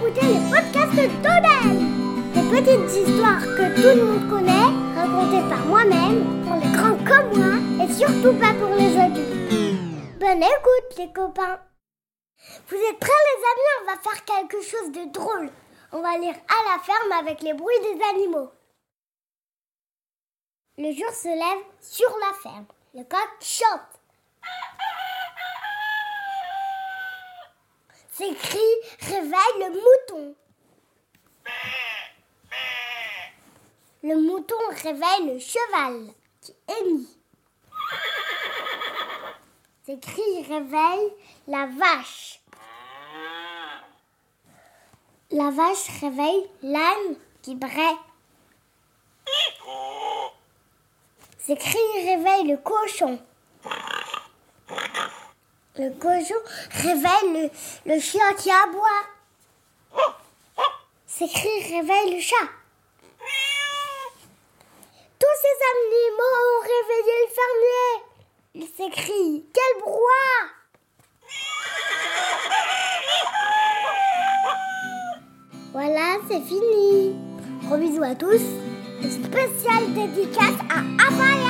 écouter les podcasts d'Odel Des petites histoires que tout le monde connaît, racontées par moi-même, pour les grands comme moi, et surtout pas pour les adultes. Bonne écoute les copains Vous êtes prêts les amis? On va faire quelque chose de drôle. On va lire à la ferme avec les bruits des animaux. Le jour se lève sur la ferme. Le coq chante. Ses cris réveillent le mouton. Le mouton réveille le cheval qui hennit. Ses cris réveillent la vache. La vache réveille l'âne qui braie. Ses cris réveillent le cochon. Le cochon réveille le, chien qui aboie. Ses cris réveillent le chat. Tous ces animaux ont réveillé le fermier. Il s'écrie Quel brouhaha Voilà, c'est fini. Gros bisous à tous. Spécial dédicace à Ava